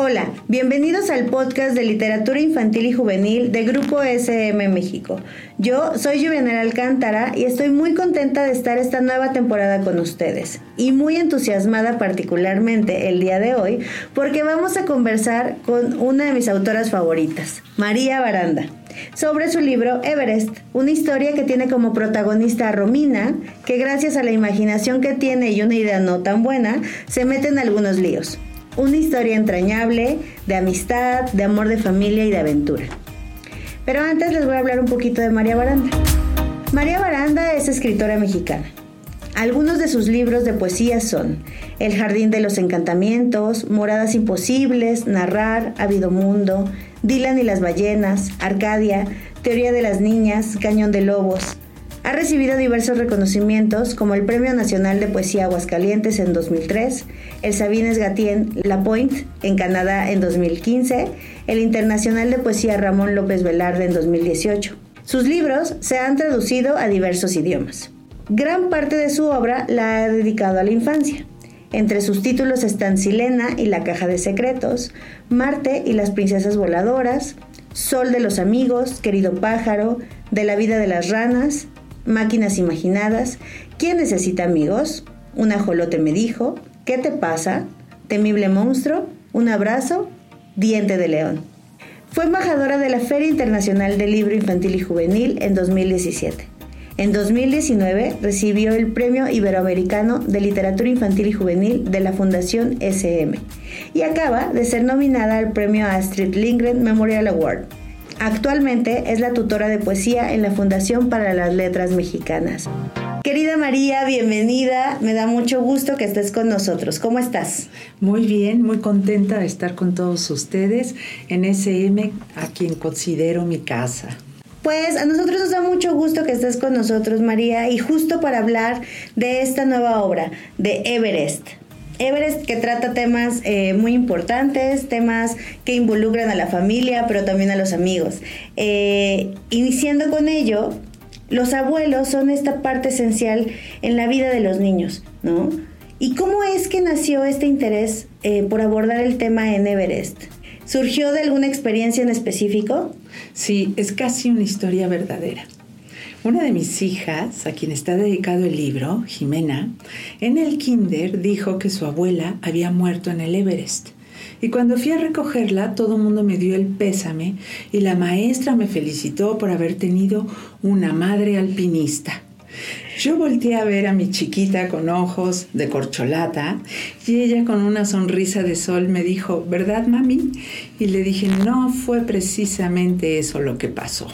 Hola, bienvenidos al podcast de literatura infantil y juvenil de Grupo SM México. Yo soy Juvenal Alcántara y estoy muy contenta de estar esta nueva temporada con ustedes y muy entusiasmada particularmente el día de hoy porque vamos a conversar con una de mis autoras favoritas, María Baranda sobre su libro Everest, una historia que tiene como protagonista a Romina, que gracias a la imaginación que tiene y una idea no tan buena, se mete en algunos líos una historia entrañable de amistad, de amor de familia y de aventura. Pero antes les voy a hablar un poquito de María Baranda. María Baranda es escritora mexicana. Algunos de sus libros de poesía son El Jardín de los Encantamientos, Moradas Imposibles, Narrar, Habido Mundo, Dylan y las Ballenas, Arcadia, Teoría de las Niñas, Cañón de Lobos, ha recibido diversos reconocimientos como el Premio Nacional de Poesía Aguascalientes en 2003, el Sabines Gatien La Point en Canadá en 2015, el Internacional de Poesía Ramón López Velarde en 2018. Sus libros se han traducido a diversos idiomas. Gran parte de su obra la ha dedicado a la infancia. Entre sus títulos están Silena y la Caja de Secretos, Marte y las Princesas Voladoras, Sol de los Amigos, Querido Pájaro, De la Vida de las Ranas, Máquinas Imaginadas, ¿Quién necesita amigos? Un ajolote me dijo, ¿qué te pasa? Temible monstruo, un abrazo, diente de león. Fue embajadora de la Feria Internacional del Libro Infantil y Juvenil en 2017. En 2019 recibió el Premio Iberoamericano de Literatura Infantil y Juvenil de la Fundación SM y acaba de ser nominada al Premio Astrid Lindgren Memorial Award. Actualmente es la tutora de poesía en la Fundación para las Letras Mexicanas. Querida María, bienvenida. Me da mucho gusto que estés con nosotros. ¿Cómo estás? Muy bien, muy contenta de estar con todos ustedes en SM, a quien considero mi casa. Pues a nosotros nos da mucho gusto que estés con nosotros, María, y justo para hablar de esta nueva obra, de Everest. Everest que trata temas eh, muy importantes, temas que involucran a la familia, pero también a los amigos. Eh, iniciando con ello, los abuelos son esta parte esencial en la vida de los niños, ¿no? ¿Y cómo es que nació este interés eh, por abordar el tema en Everest? ¿Surgió de alguna experiencia en específico? Sí, es casi una historia verdadera. Una de mis hijas, a quien está dedicado el libro, Jimena, en el kinder dijo que su abuela había muerto en el Everest. Y cuando fui a recogerla, todo el mundo me dio el pésame y la maestra me felicitó por haber tenido una madre alpinista. Yo volteé a ver a mi chiquita con ojos de corcholata y ella con una sonrisa de sol me dijo, ¿verdad mami? Y le dije, no fue precisamente eso lo que pasó.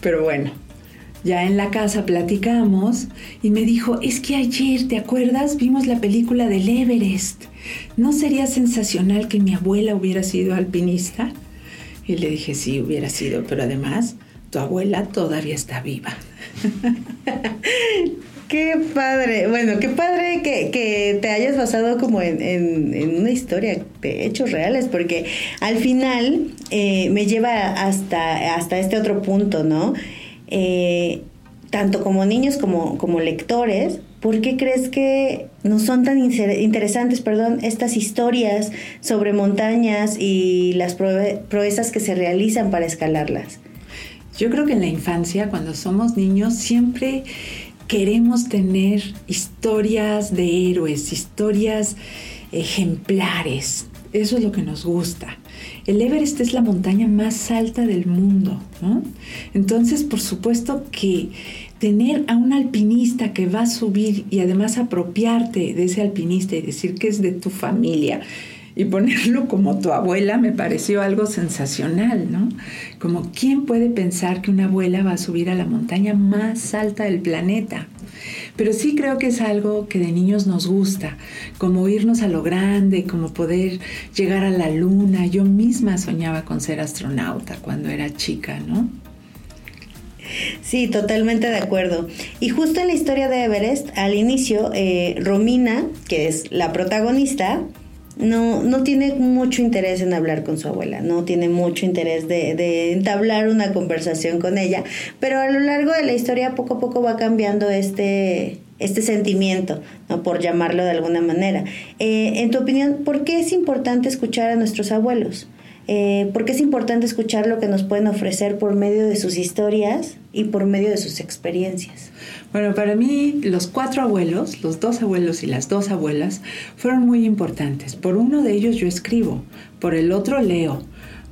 Pero bueno, ya en la casa platicamos y me dijo, es que ayer, ¿te acuerdas? Vimos la película del Everest. ¿No sería sensacional que mi abuela hubiera sido alpinista? Y le dije, sí, hubiera sido, pero además tu abuela todavía está viva. Qué padre, bueno, qué padre que, te hayas basado como en, una historia de hechos reales, porque al final eh, me lleva hasta, hasta este otro punto, ¿no? Eh, tanto como niños como, como lectores, ¿por qué crees que no son tan interesantes, perdón, estas historias sobre montañas y las proezas que se realizan para escalarlas? Yo creo que en la infancia, cuando somos niños, siempre queremos tener historias de héroes, historias ejemplares. Eso es lo que nos gusta. El Everest es la montaña más alta del mundo, ¿no? Entonces, por supuesto que tener a un alpinista que va a subir y además apropiarte de ese alpinista y decir que es de tu familia y ponerlo como tu abuela me pareció algo sensacional, ¿no? Como quién puede pensar que una abuela va a subir a la montaña más alta del planeta. Pero sí creo que es algo que de niños nos gusta, como irnos a lo grande, como poder llegar a la luna. Yo misma soñaba con ser astronauta cuando era chica, ¿no? Sí, totalmente de acuerdo. Y justo en la historia de Everest, al inicio, eh, Romina, que es la protagonista, no, no tiene mucho interés en hablar con su abuela, no tiene mucho interés de, de, entablar una conversación con ella, pero a lo largo de la historia poco a poco va cambiando este, este sentimiento, ¿no? por llamarlo de alguna manera. Eh, en tu opinión, ¿por qué es importante escuchar a nuestros abuelos? Eh, ¿Por qué es importante escuchar lo que nos pueden ofrecer por medio de sus historias y por medio de sus experiencias? Bueno, para mí los cuatro abuelos, los dos abuelos y las dos abuelas, fueron muy importantes. Por uno de ellos yo escribo, por el otro leo,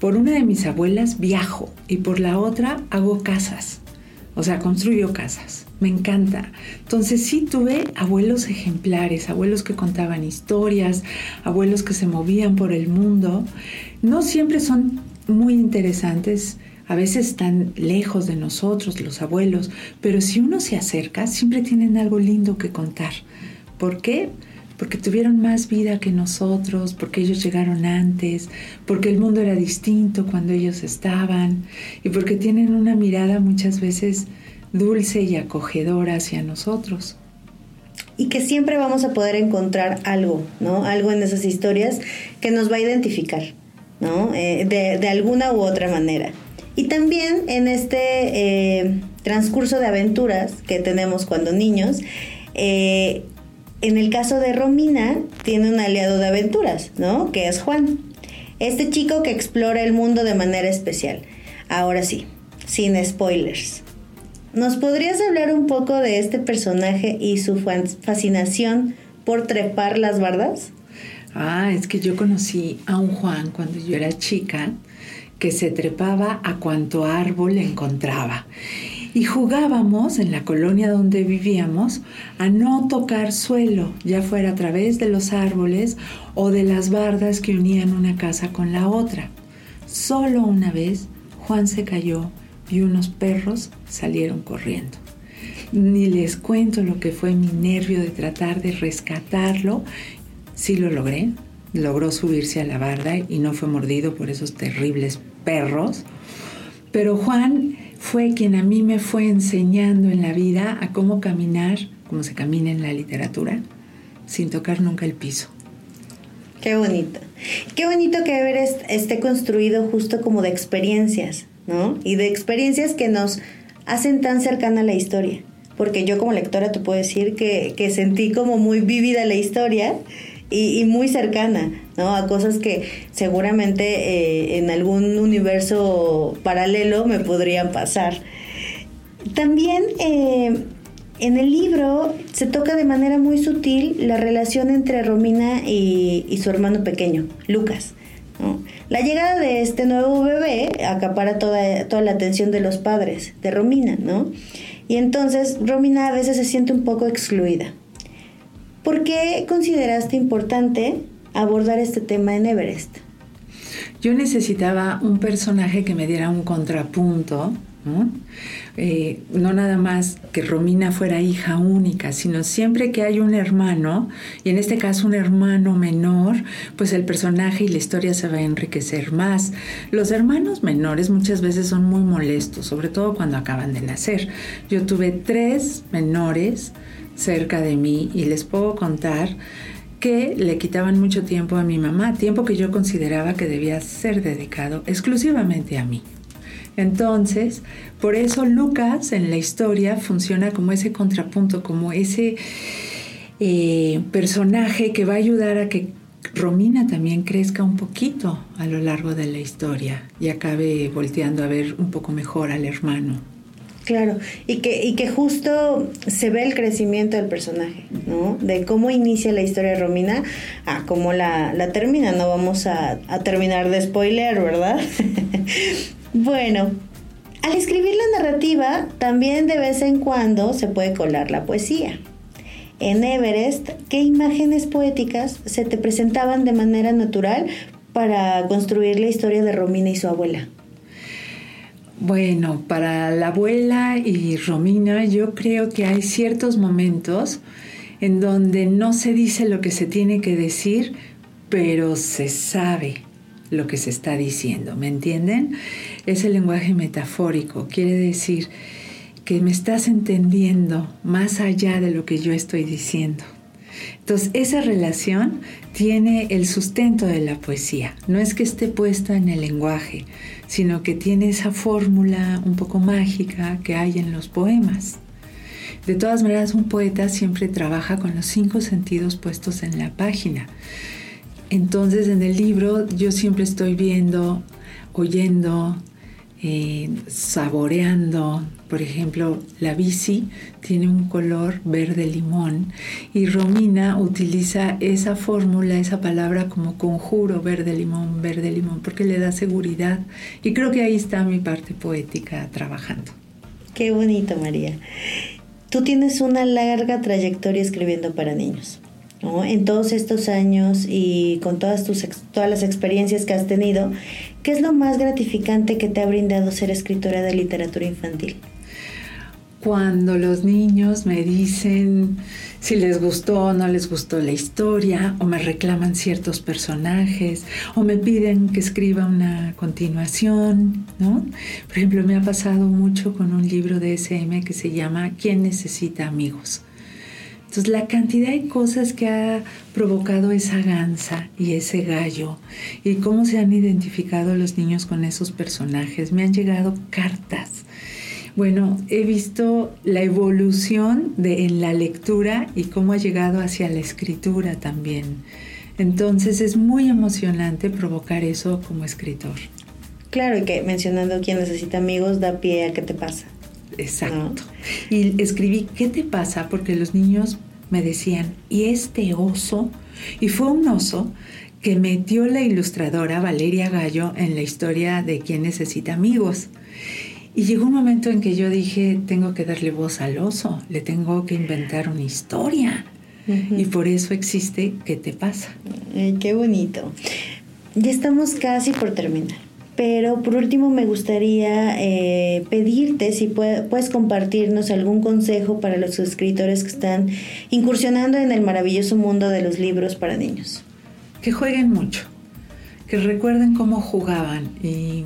por una de mis abuelas viajo y por la otra hago casas, o sea, construyo casas. Me encanta. Entonces sí tuve abuelos ejemplares, abuelos que contaban historias, abuelos que se movían por el mundo. No siempre son muy interesantes, a veces están lejos de nosotros, los abuelos, pero si uno se acerca, siempre tienen algo lindo que contar. ¿Por qué? Tuvieron más vida que nosotros, porque ellos llegaron antes, porque el mundo era distinto cuando ellos estaban y porque tienen una mirada muchas veces dulce y acogedora hacia nosotros. Y que siempre vamos a poder encontrar algo, ¿no? Algo en esas historias que nos va a identificar, ¿no? Eh, de, alguna u otra manera. Y también en este eh, transcurso de aventuras que tenemos cuando niños, eh, en el caso de Romina, tiene un aliado de aventuras, ¿no? Que es Juan. Este chico que explora el mundo de manera especial. Ahora sí, sin spoilers. ¿Nos podrías hablar un poco de este personaje y su fascinación por trepar las bardas? Ah, es que yo conocí a un Juan cuando yo era chica que se trepaba a cuanto árbol encontraba. Y jugábamos en la colonia donde vivíamos a no tocar suelo, ya fuera a través de los árboles o de las bardas que unían una casa con la otra. Solo una vez Juan se cayó y unos perros salieron corriendo. Ni les cuento lo que fue mi nervio de tratar de rescatarlo. Sí lo logré. Logró subirse a la barda y no fue mordido por esos terribles perros. Pero Juan fue quien a mí me fue enseñando en la vida a cómo caminar, como se camina en la literatura, sin tocar nunca el piso. Qué bonito. Qué bonito que Everest esté construido justo como de experiencias, ¿no? Y de experiencias que nos hacen tan cercana la historia. Porque yo como lectora te puedo decir que, sentí como muy vívida la historia y, muy cercana, ¿no? A cosas que seguramente eh, en algún universo paralelo me podrían pasar. También eh, en el libro se toca de manera muy sutil la relación entre Romina y, su hermano pequeño, Lucas. La llegada de este nuevo bebé acapara toda, toda la atención de los padres, de Romina, ¿no? Y entonces Romina a veces se siente un poco excluida. ¿Por qué consideraste importante abordar este tema en Everest? Yo necesitaba un personaje que me diera un contrapunto ¿no? Eh, ¿no? nada más que Romina fuera hija única, sino siempre que hay un hermano, y en este caso un hermano menor, pues el personaje y la historia se va a enriquecer más. Los hermanos menores muchas veces son muy molestos, sobre todo cuando acaban de nacer. Yo tuve tres menores cerca de mí y les puedo contar que le quitaban mucho tiempo a mi mamá, tiempo que yo consideraba que debía ser dedicado exclusivamente a mí. Entonces, por eso Lucas en la historia funciona como ese contrapunto, como ese eh, personaje que va a ayudar a que Romina también crezca un poquito a lo largo de la historia y acabe volteando a ver un poco mejor al hermano. Claro, y que, y que justo se ve el crecimiento del personaje, ¿no? De cómo inicia la historia de Romina a cómo la, termina. No vamos a, a terminar de spoiler, ¿verdad? Bueno, al escribir la narrativa, también de vez en cuando se puede colar la poesía. En Everest, ¿qué imágenes poéticas se te presentaban de manera natural para construir la historia de Romina y su abuela? Bueno, para la abuela y Romina yo creo que hay ciertos momentos en donde no se dice lo que se tiene que decir, pero se sabe lo que se está diciendo, ¿me entienden? Es el lenguaje metafórico, quiere decir que me estás entendiendo más allá de lo que yo estoy diciendo. Entonces, esa relación tiene el sustento de la poesía. No es que esté puesta en el lenguaje, sino que tiene esa fórmula un poco mágica que hay en los poemas. De todas maneras, un poeta siempre trabaja con los cinco sentidos puestos en la página. Entonces, en el libro yo siempre estoy viendo, oyendo, eh, saboreando. Por ejemplo, la bici tiene un color verde limón y Romina utiliza esa fórmula, esa palabra como conjuro verde limón, verde limón, porque le da seguridad. Y creo que ahí está mi parte poética trabajando. Qué bonito, María. Tú tienes una larga trayectoria escribiendo para niños. En todos estos años y con todas, tus, todas las experiencias que has tenido, ¿qué es lo más gratificante que te ha brindado ser escritora de literatura infantil? Cuando los niños me dicen si les gustó o no les gustó la historia, o me reclaman ciertos personajes, o me piden que escriba una continuación, ¿no? Por ejemplo, me ha pasado mucho con un libro de SM que se llama ¿Quién necesita amigos? Entonces, la cantidad de cosas que ha provocado esa gansa y ese gallo y cómo se han identificado los niños con esos personajes. Me han llegado cartas. Bueno, he visto la evolución de, en la lectura y cómo ha llegado hacia la escritura también. Entonces es muy emocionante provocar eso como escritor. Claro, y que mencionando quién necesita amigos da pie a qué te pasa. Exacto. Y escribí, ¿qué te pasa? Porque los niños me decían, ¿y este oso? Y fue un oso que metió la ilustradora Valeria Gallo en la historia de quién necesita amigos. Y llegó un momento en que yo dije, tengo que darle voz al oso, le tengo que inventar una historia. Y por eso existe ¿Qué te pasa? qué bonito. Ya estamos casi por terminar. Pero por último me gustaría eh, pedirte si puedes compartirnos algún consejo para los escritores que están incursionando en el maravilloso mundo de los libros para niños. Que jueguen mucho, que recuerden cómo jugaban y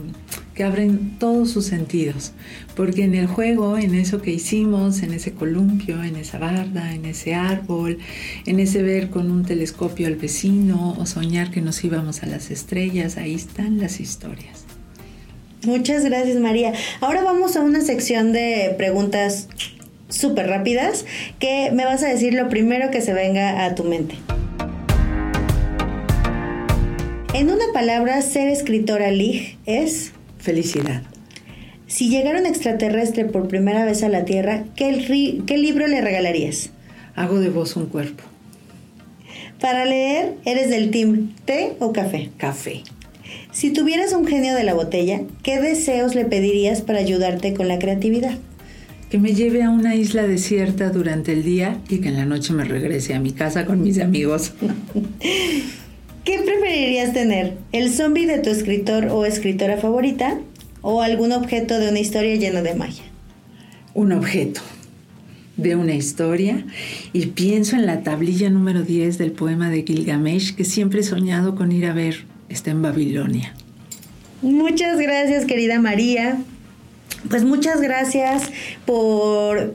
que abren todos sus sentidos, porque en el juego, en eso que hicimos, en ese columpio, en esa barda, en ese árbol, en ese ver con un telescopio al vecino o soñar que nos íbamos a las estrellas, ahí están las historias. Muchas gracias María. Ahora vamos a una sección de preguntas súper rápidas que me vas a decir lo primero que se venga a tu mente. En una palabra, ser escritora Lig es Felicidad. Si llegara un extraterrestre por primera vez a la Tierra, ¿qué, ¿qué, libro le regalarías? Hago de vos un cuerpo. Para leer, ¿eres del team té o café? Café. Si tuvieras un genio de la botella, ¿qué deseos le pedirías para ayudarte con la creatividad? Que me lleve a una isla desierta durante el día y que en la noche me regrese a mi casa con mis amigos. ¿Qué preferirías tener? ¿El zombie de tu escritor o escritora favorita? ¿O algún objeto de una historia lleno de magia? Un objeto de una historia y pienso en la tablilla número 10 del poema de Gilgamesh que siempre he soñado con ir a ver. Está en Babilonia. Muchas gracias, querida María. Pues muchas gracias por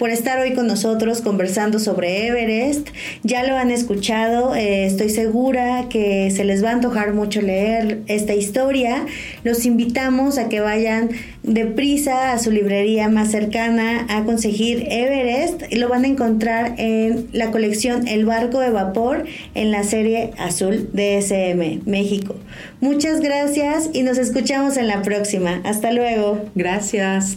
por estar hoy con nosotros conversando sobre Everest. Ya lo han escuchado, eh, estoy segura que se les va a antojar mucho leer esta historia. Los invitamos a que vayan deprisa a su librería más cercana a conseguir Everest. Lo van a encontrar en la colección El Barco de Vapor en la serie Azul DSM México. Muchas gracias y nos escuchamos en la próxima. Hasta luego. Gracias.